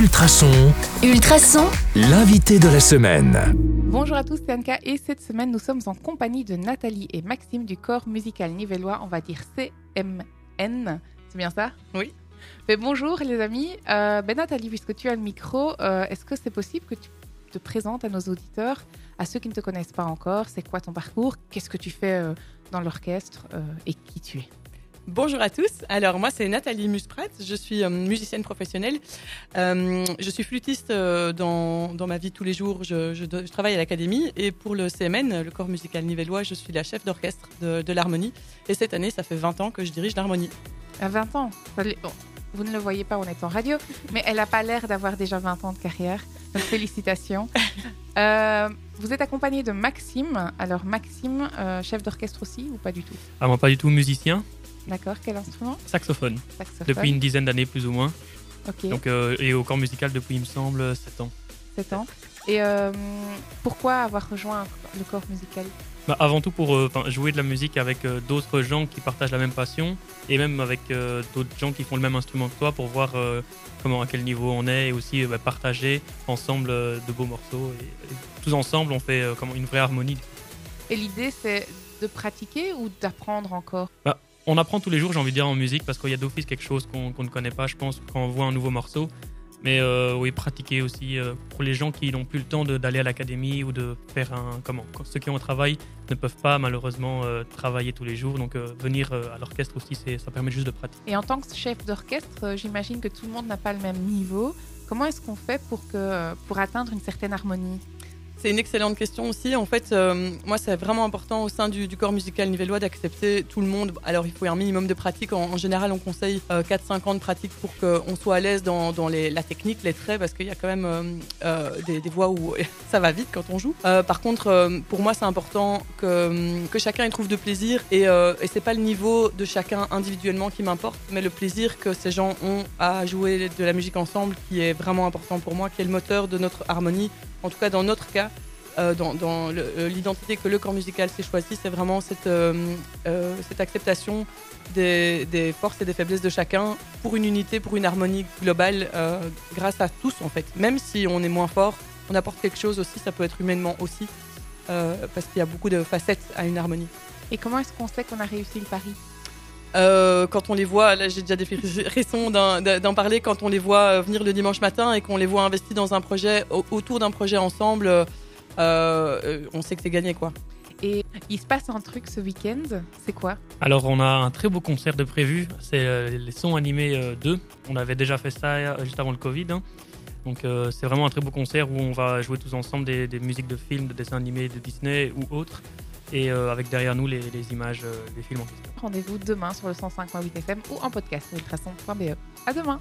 Ultrason, Ultrason, l'invité de la semaine. Bonjour à tous, c'est Anka et cette semaine nous sommes en compagnie de Nathalie et Maxime du corps musical nivellois, on va dire CMN, c'est bien ça? Oui. Mais bonjour les amis, Euh, ben Nathalie, puisque tu as le micro, euh, est-ce que c'est possible que tu te présentes à nos auditeurs, à ceux qui ne te connaissent pas encore, c'est quoi ton parcours, qu'est-ce que tu fais euh, dans l'orchestre euh, et qui tu es? Bonjour à tous. Alors moi c'est Nathalie Musprat, je suis euh, musicienne professionnelle. Euh, je suis flûtiste euh, dans, dans ma vie tous les jours. Je, je do- je travaille à l'académie et pour le CMN, le corps musical nivellois, je suis la chef d'orchestre de, de l'harmonie. Et cette année, ça fait 20 ans que je dirige l'harmonie. À 20 ans Ça l'est- bon, Vous ne le voyez pas, on est en radio, mais elle n'a pas l'air d'avoir déjà 20 ans de carrière. Donc félicitations. Euh, vous êtes accompagné de Maxime. Alors Maxime, euh, chef d'orchestre aussi ou pas du tout? Ah, moi, pas du tout musicien, D'accord, quel instrument saxophone, Saxophone. depuis une dizaine d'années plus ou moins. Ok, Donc, euh, et au corps musical depuis, il me semble, 7 ans. 7 ans. Et euh, pourquoi avoir rejoint le corps musical? Bah, avant tout pour euh, jouer de la musique avec euh, d'autres gens qui partagent la même passion et même avec euh, d'autres gens qui font le même instrument que toi pour voir euh, comment à quel niveau on est et aussi euh, bah, partager ensemble euh, de beaux morceaux. Et, et tous ensemble, on fait euh, comment, une vraie harmonie. Et l'idée, c'est de pratiquer ou d'apprendre encore? On apprend tous les jours, j'ai envie de dire, en musique parce qu'il y a d'office quelque chose qu'on ne connaît pas, je pense, quand on voit un nouveau morceau. Mais euh, oui, pratiquer aussi euh, pour les gens qui n'ont plus le temps d'aller à l'académie ou de faire un. Comment Ceux qui ont un travail ne peuvent pas malheureusement euh, travailler tous les jours. Donc venir à l'orchestre aussi, ça permet juste de pratiquer. Et en tant que chef d'orchestre, j'imagine que tout le monde n'a pas le même niveau. Comment est-ce qu'on fait pour, que, pour atteindre une certaine harmonie? C'est une excellente question aussi. En fait, euh, moi, c'est vraiment important au sein du, corps musical nivellois d'accepter tout le monde. Alors, il faut un minimum de pratique. En, général, on conseille euh, 4-5 ans de pratique pour qu'on soit à l'aise dans, la technique, les traits, parce qu'il y a quand même euh, euh, des, voix où ça va vite quand on joue. Par contre, pour moi, c'est important que, chacun y trouve de plaisir. Et, et c'est pas le niveau de chacun individuellement qui m'importe, mais le plaisir que ces gens ont à jouer de la musique ensemble qui est vraiment important pour moi, qui est le moteur de notre harmonie. En tout cas, dans notre cas, euh, dans, euh, l'identité que le corps musical s'est choisi, c'est vraiment cette, euh, cette acceptation des, des forces et des faiblesses de chacun pour une unité, pour une harmonie globale, grâce à tous en fait. Même si on est moins fort, on apporte quelque chose aussi, ça peut être humainement aussi, parce qu'il y a beaucoup de facettes à une harmonie. Et comment est-ce qu'on sait qu'on a réussi le pari? Euh, quand on les voit, là j'ai déjà des frissons d'en parler, quand on les voit venir le dimanche matin et qu'on les voit investis dans un projet, au- autour d'un projet ensemble, euh, euh, on sait que c'est gagné quoi. Et il se passe un truc ce week-end, c'est quoi? Alors, on a un très beau concert de prévu. C'est euh, les sons animés euh, 2. On avait déjà fait ça euh, juste avant le Covid. hein. Donc, euh, c'est vraiment un très beau concert où on va jouer tous ensemble des, des musiques de films, de dessins animés de Disney ou autres. Et euh, avec derrière nous les, les images euh, des films en question. Rendez-vous demain sur le 105.8 FM ou en podcast sur ultrason.be. À demain